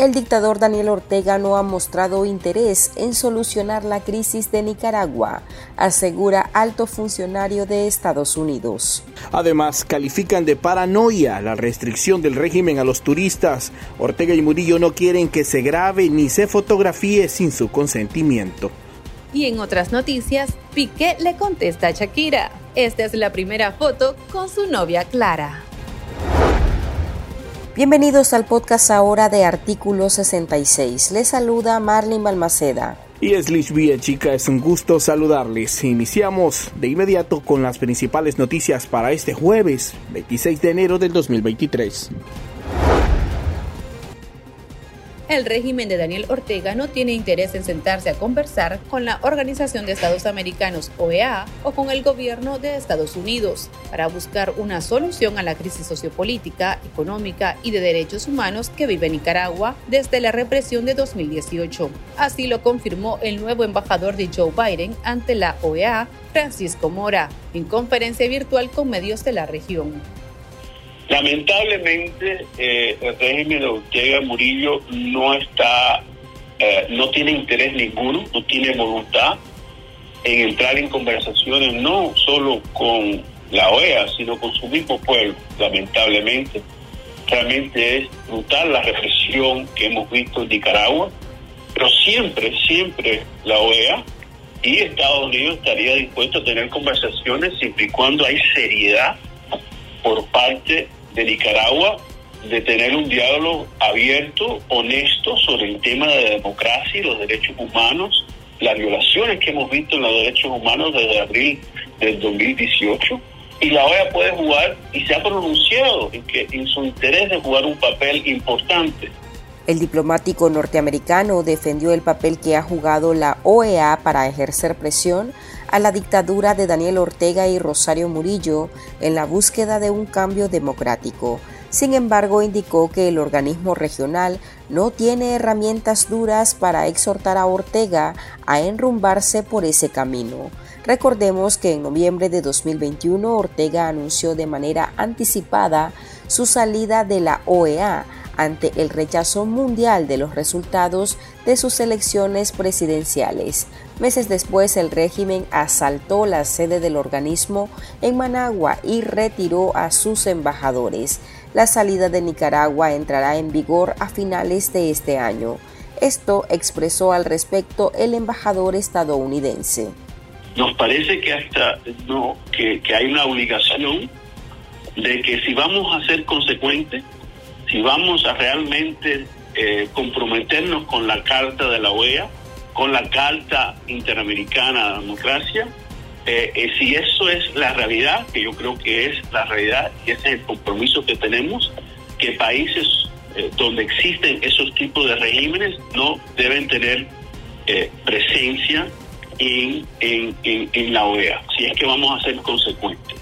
el dictador Daniel Ortega no ha mostrado interés en solucionar la crisis de Nicaragua, asegura alto funcionario de Estados Unidos. Además, califican de paranoia la restricción del régimen a los turistas. Ortega y Murillo no quieren que se grabe ni se fotografíe sin su consentimiento. Y en otras noticias, Piqué le contesta a Shakira. Esta es la primera foto con su novia Clara. Bienvenidos al podcast ahora de Artículo 66. Les saluda Marlene Balmaceda. Y es Lish chica, es un gusto saludarles. Iniciamos de inmediato con las principales noticias para este jueves, 26 de enero del 2023. El régimen de Daniel Ortega no tiene interés en sentarse a conversar con la Organización de Estados Americanos, OEA, o con el gobierno de Estados Unidos para buscar una solución a la crisis sociopolítica, económica y de derechos humanos que vive Nicaragua desde la represión de 2018. Así lo confirmó el nuevo embajador de Joe Biden ante la OEA, Francisco Mora, en conferencia virtual con medios de la región. Lamentablemente, eh, el régimen de Ortega Murillo no está, eh, no tiene interés ninguno, no tiene voluntad en entrar en conversaciones no solo con la OEA, sino con su mismo pueblo, lamentablemente. Realmente es brutal la represión que hemos visto en Nicaragua, pero siempre, siempre la OEA y Estados Unidos estaría dispuesto a tener conversaciones siempre y cuando hay seriedad por parte de Nicaragua de tener un diálogo abierto, honesto sobre el tema de la democracia y los derechos humanos, las violaciones que hemos visto en los derechos humanos desde abril del 2018. Y la OEA puede jugar y se ha pronunciado en, que, en su interés de jugar un papel importante. El diplomático norteamericano defendió el papel que ha jugado la OEA para ejercer presión a la dictadura de Daniel Ortega y Rosario Murillo en la búsqueda de un cambio democrático. Sin embargo, indicó que el organismo regional no tiene herramientas duras para exhortar a Ortega a enrumbarse por ese camino. Recordemos que en noviembre de 2021 Ortega anunció de manera anticipada su salida de la OEA ante el rechazo mundial de los resultados de sus elecciones presidenciales. Meses después, el régimen asaltó la sede del organismo en Managua y retiró a sus embajadores. La salida de Nicaragua entrará en vigor a finales de este año. Esto expresó al respecto el embajador estadounidense. Nos parece que hasta no que, hay una obligación de que si vamos a ser consecuentes, si vamos a realmente eh, comprometernos con la carta de la OEA, con la Carta Interamericana de Democracia. Eh, eh, si eso es la realidad, que yo creo que es la realidad y ese es el compromiso que tenemos, que países eh, donde existen esos tipos de regímenes no deben tener presencia en, en, en, la OEA, si es que vamos a ser consecuentes.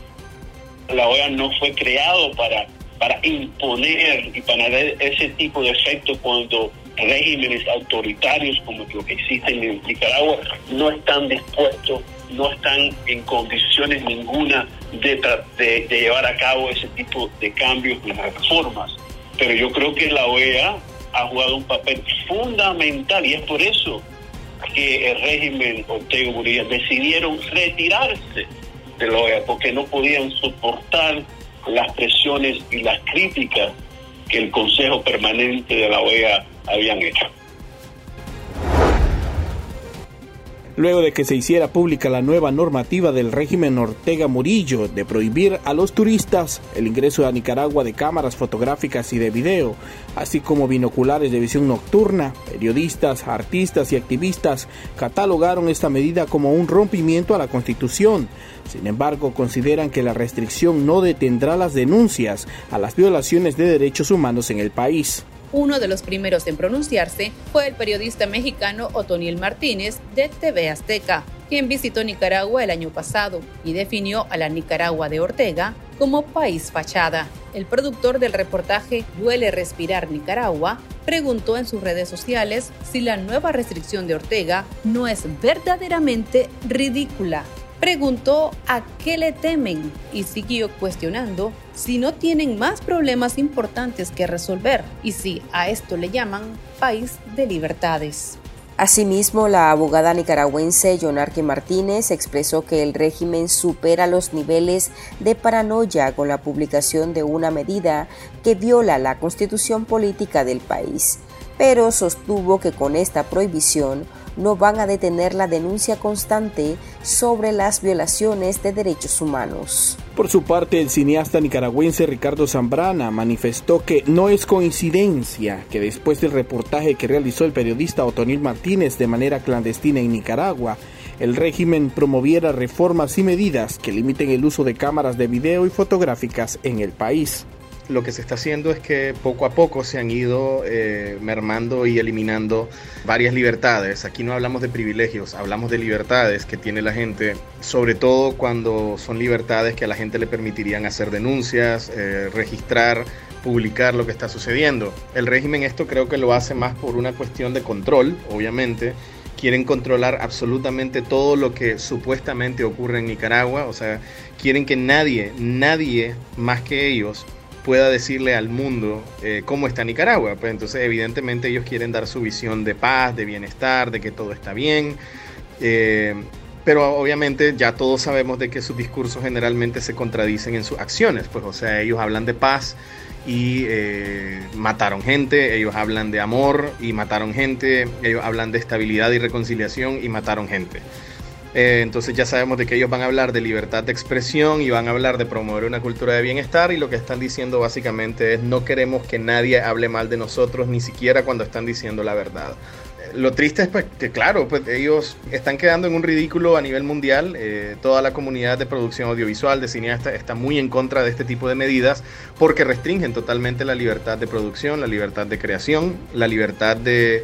La OEA no fue creado para, para imponer y para dar ese tipo de efecto cuando regímenes autoritarios como los que existen en Nicaragua no están dispuestos, no están en condiciones ninguna de, de, llevar a cabo ese tipo de cambios y reformas. Pero yo creo que la OEA ha jugado un papel fundamental y es por eso que el régimen Ortega Murillo decidieron retirarse de la OEA porque no podían soportar las presiones y las críticas que el Consejo Permanente de la OEA habían hecho. Luego de que se hiciera pública la nueva normativa del régimen Ortega Murillo de prohibir a los turistas el ingreso a Nicaragua de cámaras fotográficas y de video, así como binoculares de visión nocturna, periodistas, artistas y activistas catalogaron esta medida como un rompimiento a la Constitución. Sin embargo, consideran que la restricción no detendrá las denuncias a las violaciones de derechos humanos en el país. Uno de los primeros en pronunciarse fue el periodista mexicano Otoniel Martínez de TV Azteca, quien visitó Nicaragua el año pasado y definió a la Nicaragua de Ortega como país fachada. El productor del reportaje Duele Respirar Nicaragua preguntó en sus redes sociales si la nueva restricción de Ortega no es verdaderamente ridícula. Preguntó a qué le temen y siguió cuestionando si no tienen más problemas importantes que resolver y si a esto le llaman país de libertades. Asimismo, la abogada nicaragüense Yonarque Martínez expresó que el régimen supera los niveles de paranoia con la publicación de una medida que viola la constitución política del país, pero sostuvo que con esta prohibición no van a detener la denuncia constante sobre las violaciones de derechos humanos. Por su parte, el cineasta nicaragüense Ricardo Zambrana manifestó que no es coincidencia que después del reportaje que realizó el periodista Otonil Martínez de manera clandestina en Nicaragua, el régimen promoviera reformas y medidas que limiten el uso de cámaras de video y fotográficas en el país lo que se está haciendo es que poco a poco se han ido eh, mermando y eliminando varias libertades. Aquí no hablamos de privilegios, hablamos de libertades que tiene la gente, sobre todo cuando son libertades que a la gente le permitirían hacer denuncias, eh, registrar, publicar lo que está sucediendo. El régimen esto creo que lo hace más por una cuestión de control, obviamente. Quieren controlar absolutamente todo lo que supuestamente ocurre en Nicaragua, o sea, quieren que nadie, nadie más que ellos pueda decirle al mundo eh, cómo está Nicaragua. Pues entonces evidentemente ellos quieren dar su visión de paz, de bienestar, de que todo está bien. Eh, pero obviamente ya todos sabemos de que sus discursos generalmente se contradicen en sus acciones. Pues o sea, ellos hablan de paz y eh, mataron gente, ellos hablan de amor y mataron gente, ellos hablan de estabilidad y reconciliación y mataron gente. Eh, entonces ya sabemos de que ellos van a hablar de libertad de expresión y van a hablar de promover una cultura de bienestar y lo que están diciendo básicamente es no queremos que nadie hable mal de nosotros ni siquiera cuando están diciendo la verdad. Eh, lo triste es pues, que, claro, pues ellos están quedando en un ridículo a nivel mundial. Eh, toda la comunidad de producción audiovisual, de cineasta, está muy en contra de este tipo de medidas porque restringen totalmente la libertad de producción, la libertad de creación, la libertad de,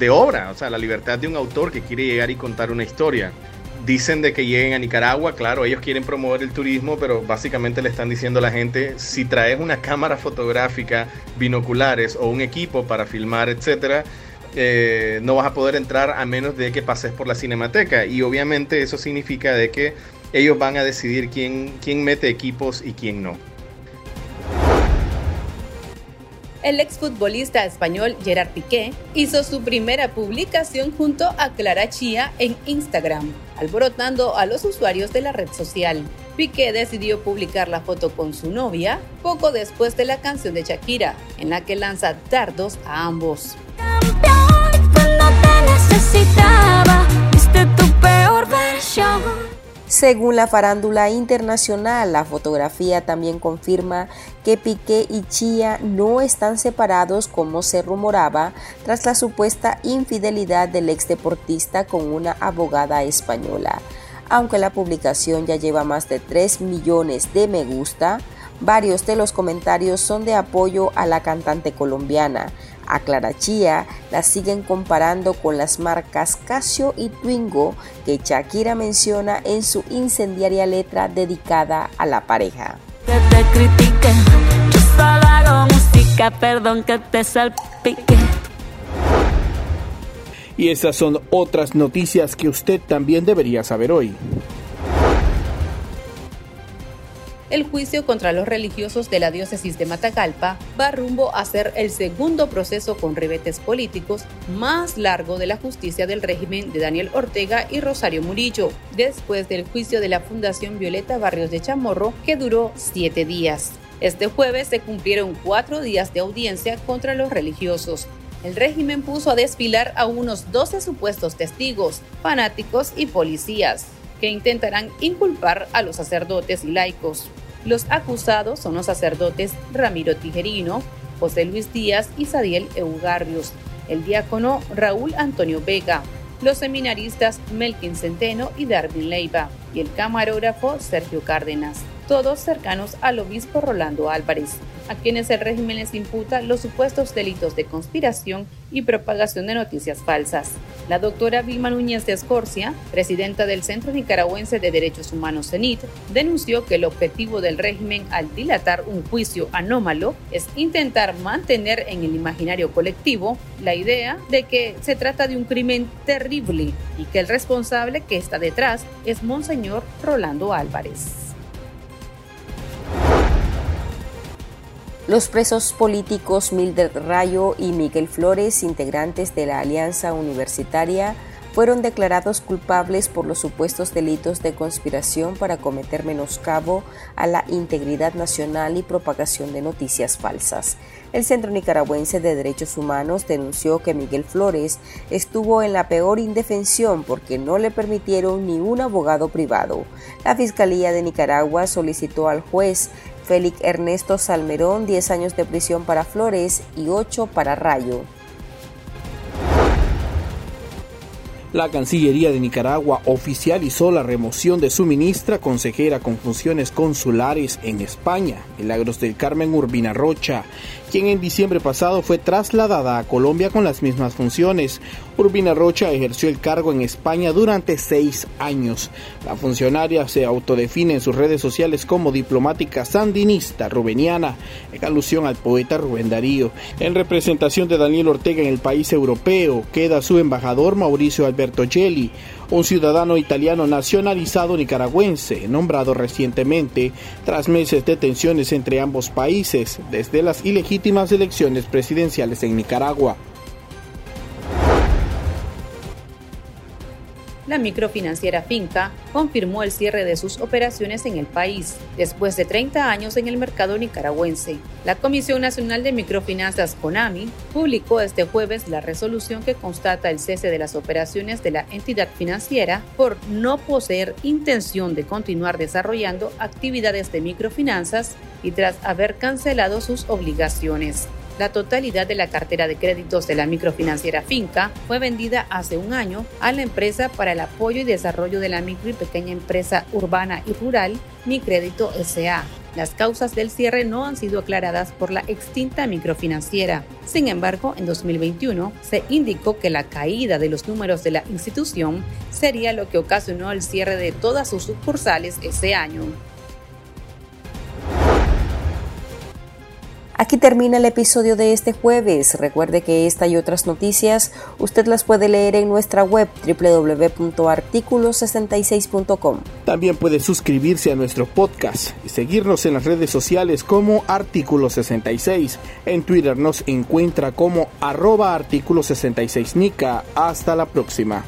de obra, o sea, la libertad de un autor que quiere llegar y contar una historia dicen de que lleguen a Nicaragua, claro, ellos quieren promover el turismo, pero básicamente le están diciendo a la gente, si traes una cámara fotográfica, binoculares o un equipo para filmar, etcétera, eh, no vas a poder entrar a menos de que pases por la cinemateca. Y obviamente eso significa de que ellos van a decidir quién, quién mete equipos y quién no. El exfutbolista español Gerard Piqué hizo su primera publicación junto a Clara Chía en Instagram, alborotando a los usuarios de la red social. Piqué decidió publicar la foto con su novia poco después de la canción de Shakira, en la que lanza dardos a ambos. Según la farándula internacional, la fotografía también confirma que Piqué y Chia no están separados como se rumoraba tras la supuesta infidelidad del exdeportista con una abogada española. Aunque la publicación ya lleva más de 3 millones de me gusta, varios de los comentarios son de apoyo a la cantante colombiana, a Clara Chía la siguen comparando con las marcas Casio y Twingo que Shakira menciona en su incendiaria letra dedicada a la pareja. Y esas son otras noticias que usted también debería saber hoy el juicio contra los religiosos de la diócesis de Matagalpa va rumbo a ser el segundo proceso con ribetes políticos más largo de la justicia del régimen de Daniel Ortega y Rosario Murillo, después del juicio de la Fundación Violeta Barrios de Chamorro, que duró siete días. Este jueves se cumplieron cuatro días de audiencia contra los religiosos. El régimen puso a desfilar a unos 12 supuestos testigos, fanáticos y policías que intentarán inculpar a los sacerdotes y laicos. Los acusados son los sacerdotes Ramiro Tijerino, José Luis Díaz y Sadiel Eugarrios, el diácono Raúl Antonio Vega, los seminaristas Melkin Centeno y Darwin Leiva y el camarógrafo Sergio Cárdenas, todos cercanos al obispo Rolando Álvarez a quienes el régimen les imputa los supuestos delitos de conspiración y propagación de noticias falsas. La doctora Vilma Núñez de Escorcia, presidenta del Centro Nicaragüense de Derechos Humanos CENIT, denunció que el objetivo del régimen al dilatar un juicio anómalo es intentar mantener en el imaginario colectivo la idea de que se trata de un crimen terrible y que el responsable que está detrás es Monseñor señor Rolando Álvarez. Los presos políticos Mildred Rayo y Miguel Flores, integrantes de la Alianza Universitaria, fueron declarados culpables por los supuestos delitos de conspiración para cometer menoscabo a la integridad nacional y propagación de noticias falsas. El Centro Nicaragüense de Derechos Humanos denunció que Miguel Flores estuvo en la peor indefensión porque no le permitieron ni un abogado privado. La Fiscalía de Nicaragua solicitó al juez Félix Ernesto Salmerón 10 años de prisión para Flores y 8 para Rayo. La Cancillería de Nicaragua oficializó la remoción de su ministra consejera con funciones consulares en España, Milagros del Carmen Urbina Rocha, quien en diciembre pasado fue trasladada a Colombia con las mismas funciones. Urbina Rocha ejerció el cargo en España durante seis años. La funcionaria se autodefine en sus redes sociales como diplomática sandinista rubeniana, en alusión al poeta Rubén Darío. En representación de Daniel Ortega en el país europeo, queda su embajador Mauricio Alberto Un ciudadano italiano nacionalizado nicaragüense, nombrado recientemente tras meses de tensiones entre ambos países desde las ilegítimas elecciones presidenciales en Nicaragua. La microfinanciera Finca confirmó el cierre de sus operaciones en el país, después de 30 años en el mercado nicaragüense. La Comisión Nacional de Microfinanzas, CONAMI, publicó este jueves la resolución que constata el cese de las operaciones de la entidad financiera por no poseer intención de continuar desarrollando actividades de microfinanzas y tras haber cancelado sus obligaciones. La totalidad de la cartera de créditos de la microfinanciera Finca fue vendida hace un año a la empresa para el apoyo y desarrollo de la micro y pequeña empresa urbana y rural, Mi Crédito SA. Las causas del cierre no han sido aclaradas por la extinta microfinanciera. Sin embargo, en 2021 se indicó que la caída de los números de la institución sería lo que ocasionó el cierre de todas sus sucursales ese año. Aquí termina el episodio de este jueves. Recuerde que esta y otras noticias usted las puede leer en nuestra web www.articulo66.com. También puede suscribirse a nuestro podcast y seguirnos en las redes sociales como Artículo 66. En Twitter nos encuentra como arroba artículo 66 Nica. Hasta la próxima.